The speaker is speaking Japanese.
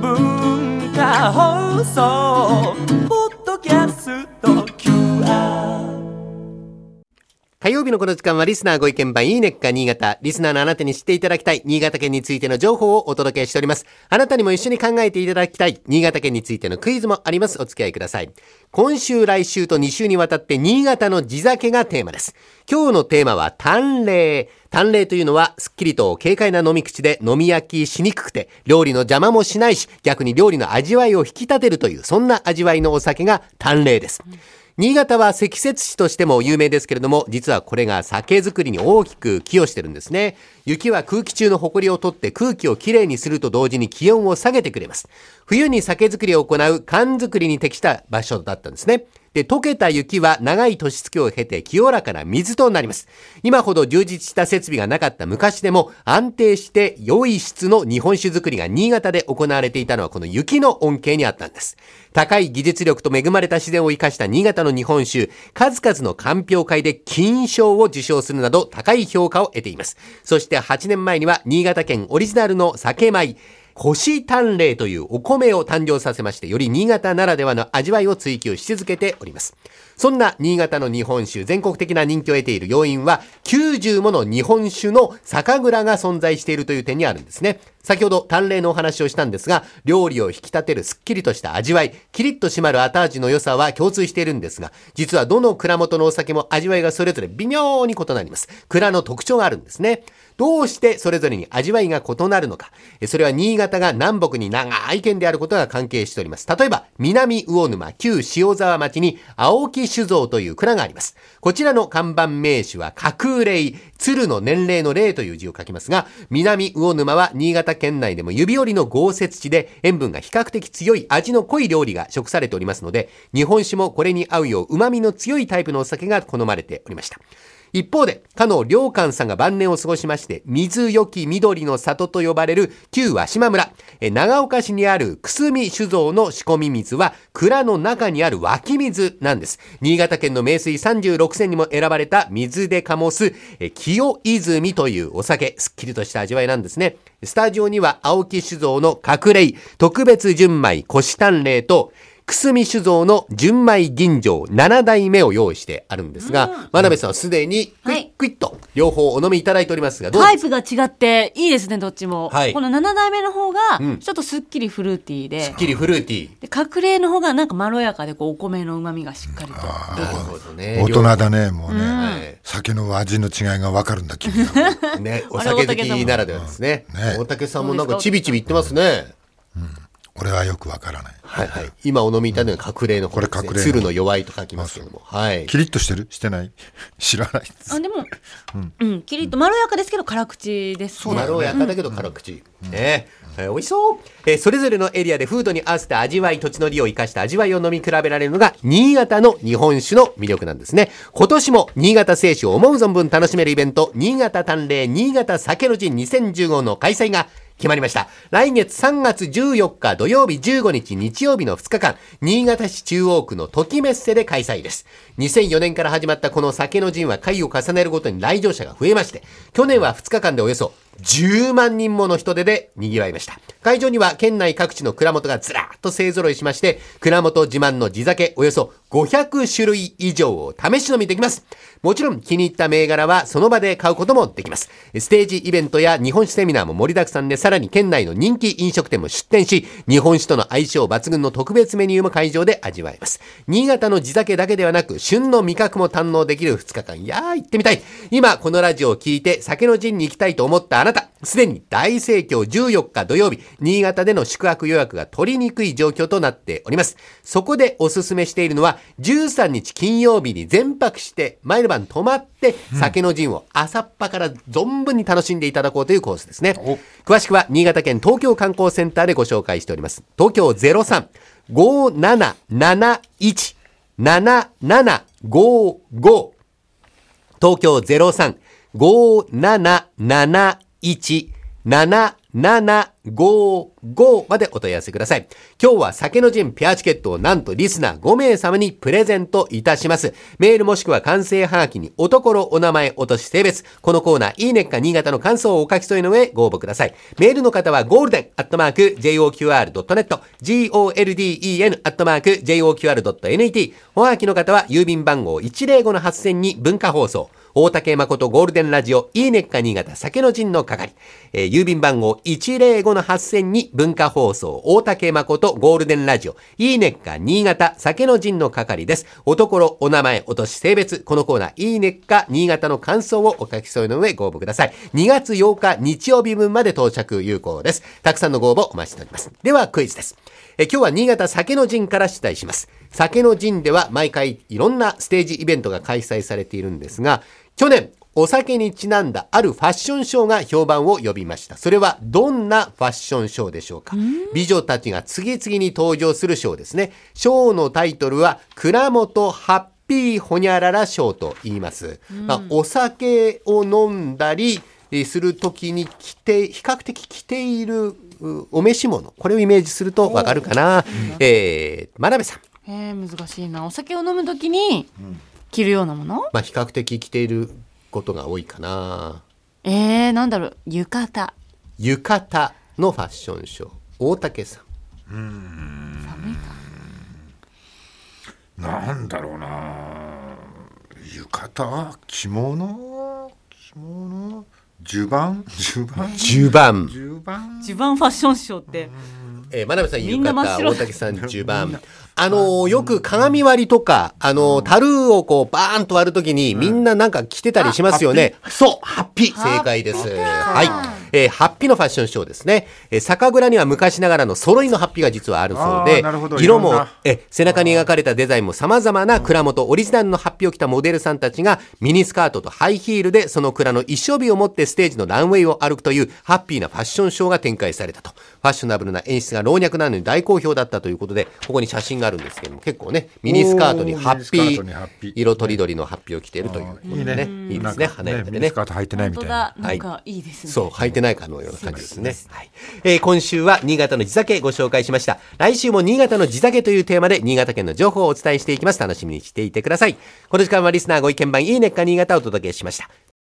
文化放送。火曜日のこの時間はリスナーご意見番いいねっか新潟。リスナーのあなたに知っていただきたい新潟県についての情報をお届けしております。あなたにも一緒に考えていただきたい新潟県についてのクイズもあります。お付き合いください。今週、来週と2週にわたって新潟の地酒がテーマです。今日のテーマは淡麗。淡麗というのは、すっきりと軽快な飲み口で飲み焼きしにくくて、料理の邪魔もしないし、逆に料理の味わいを引き立てるという、そんな味わいのお酒が淡麗です。新潟は積雪地としても有名ですけれども、実はこれが酒造りに大きく寄与してるんですね。雪は空気中の埃を取って空気をきれいにすると同時に気温を下げてくれます。冬に酒造りを行う缶作りに適した場所だったんですね。で、溶けた雪は長い年月を経て清らかな水となります。今ほど充実した設備がなかった昔でも安定して良い質の日本酒作りが新潟で行われていたのはこの雪の恩恵にあったんです。高い技術力と恵まれた自然を生かした新潟の日本酒、数々の鑑評会で金賞を受賞するなど高い評価を得ています。そして8年前には新潟県オリジナルの酒米、腰淡麗というお米を誕生させまして、より新潟ならではの味わいを追求し続けております。そんな新潟の日本酒、全国的な人気を得ている要因は、90もの日本酒の酒蔵が存在しているという点にあるんですね。先ほど淡麗のお話をしたんですが、料理を引き立てるすっきりとした味わい、キリッと締まる後味の良さは共通しているんですが、実はどの蔵元のお酒も味わいがそれぞれ微妙に異なります。蔵の特徴があるんですね。どうしてそれぞれに味わいが異なるのか。それは新潟が南北に長い県であることが関係しております。例えば、南魚沼、旧塩沢町に青木酒造という蔵があります。こちらの看板名手は架空霊、鶴の年齢の霊という字を書きますが、南魚沼は新潟県内でも指折りの豪雪地で塩分が比較的強い味の濃い料理が食されておりますので、日本酒もこれに合うよう旨味の強いタイプのお酒が好まれておりました。一方で、かの良寛さんが晩年を過ごしまして、水よき緑の里と呼ばれる旧和島村、え長岡市にあるくすみ酒造の仕込み水は、蔵の中にある湧き水なんです。新潟県の名水36選にも選ばれた水で醸す、え清泉というお酒、すっきりとした味わいなんですね。スタジオには青木酒造の隠れ特別純米腰丹麗と、くすみ酒造の純米吟醸7代目を用意してあるんですが、真鍋さんはすでにクイックイッと両方お飲みいただいておりますが、タイプが違っていいですね、どっちも。はいこの7代目の方がうん、ちょっとすっきりフルーティーで、すっきりフルーティー。で、隠れの方がなんかまろやかで、こう、お米の旨味がしっかりとなるほどね。大人だね、もうね。はい酒の味の違いがわかるんだ、君は。ね、お酒好きならではですね。ね大竹さんもなんかちびちび言ってますね。俺はよくわからない。はいはい。今お飲みいただいたのは隠れの。これ隠れの鶴の弱いと書きますけども。はい。キリッとしてる？してない？知らないです。あ、でも、うん、キリッとまろやかですけど、辛口ですね。まろやかだけど辛口。ねえー美味しそう、えーそれぞれのエリアで風土に合わせた味わい、土地の利を生かした味わいを飲み比べられるのが、新潟の日本酒の魅力なんですね。今年も新潟清酒を思う存分楽しめるイベント、新潟淡麗新潟酒の陣2015の開催が決まりました。来月3月14日土曜日15日日曜日の2日間、新潟市中央区の時メッセで開催です。2004年から始まったこの酒の陣は回を重ねるごとに来場者が増えまして、去年は2日間でおよそ10万人もの人出で賑わいました。会場には県内各地の蔵元がずらーっと勢揃いしまして、蔵元自慢の地酒およそ500種類以上を試し飲みできます。もちろん気に入った銘柄はその場で買うこともできます。ステージイベントや日本酒セミナーも盛りだくさんで、さらに県内の人気飲食店も出店し、日本酒との相性抜群の特別メニューも会場で味わえます。新潟の地酒だけではなく、旬の味覚も堪能できる2日間。いやー、行ってみたい。今、このラジオを聞いて酒の陣に行きたいと思ったあなた、すでに大盛況14日土曜日、新潟での宿泊予約が取りにくい状況となっております。そこでおすすめしているのは、13日金曜日に全泊して、前の晩泊まって、酒の陣を朝っぱから存分に楽しんでいただこうというコースですね。詳しくは、新潟県東京観光センターでご紹介しております。東京03-5771 7755東京03-5771 0755までお問い合わせください。今日は酒の陣ペアチケットをなんとリスナー5名様にプレゼントいたします。メールもしくは完成はがきにおところ、お名前、お年、性別。このコーナー、いいねっか新潟の感想をお書き添えの上ご応募ください。メールの方はゴールデンアットマーク JOQR.net、GOLDEN アットマーク JOQR.net。おはがきの方は郵便番号105-8000に文化放送。大竹誠ゴールデンラジオ、いいねっか新潟酒の陣の係。えー郵便番号105-8000に文化放送、大竹誠ゴールデンラジオ、いいねっか新潟酒の陣の係です。おところ、お名前、お年、性別、このコーナー、いいねっか新潟の感想をお書き添えの上ご応募ください。2月8日日曜日分まで到着有効です。たくさんのご応募お待ちしております。では、クイズです。え今日は新潟酒の陣から出題します。酒の陣では毎回いろんなステージイベントが開催されているんですが、去年、お酒にちなんだあるファッションショーが評判を呼びました。それはどんなファッションショーでしょうか？美女たちが次々に登場するショーですね。ショーのタイトルは、倉本ハッピーホニャララショーと言います。まあ、お酒を飲んだりえーするときに着て、比較的着ているうお召し物。これをイメージするとわかるかな？えー、真鍋さん。えー、難しいなお酒を飲むときに着るようなもの、まあ、比較的着ていることが多いかな。えー、なんだろう浴衣。浴衣のファッションショー。大竹さん。なんだろうな。浴衣？着物？着物？襦袢？襦袢？10番。襦袢？一番ファッションショーってえー、真鍋さんみ浴衣、んな真っ白。大竹さん 10番。あのーよく鏡割りとか、あのー樽をこうバーンと割るときに、みんななんか着てたりしますよね。そう、ハッピー。正解です。はい。えーハッピーのファッションショーですね。えー酒蔵には昔ながらの揃いのハッピーが実はあるそうあでーなるほど、色もえ、背中に描かれたデザインも様々な蔵元オリジナルのハッピーを着たモデルさんたちがミニスカートとハイヒールでその蔵の一生日を持ってステージのランウェイを歩くというハッピーなファッションショーが展開されたと。ファッショナブルな演出が老若男女に大好評だったということで、ここに写真があるんですけども、結構ね、ミニスカートにハッピおー色とりどりのハッピーを着ているということでね。いいですね、華やかでね。ミニス。カート履いてないみたいな。だ。なんかいいですね、そう、履いてないかのような感じですね。はい。えー今週は新潟の地酒ご紹介しました。来週も新潟の地酒というテーマで新潟県の情報をお伝えしていきます。楽しみにしていてください。この時間はリスナーご意見番いいねっか新潟をお届けしました。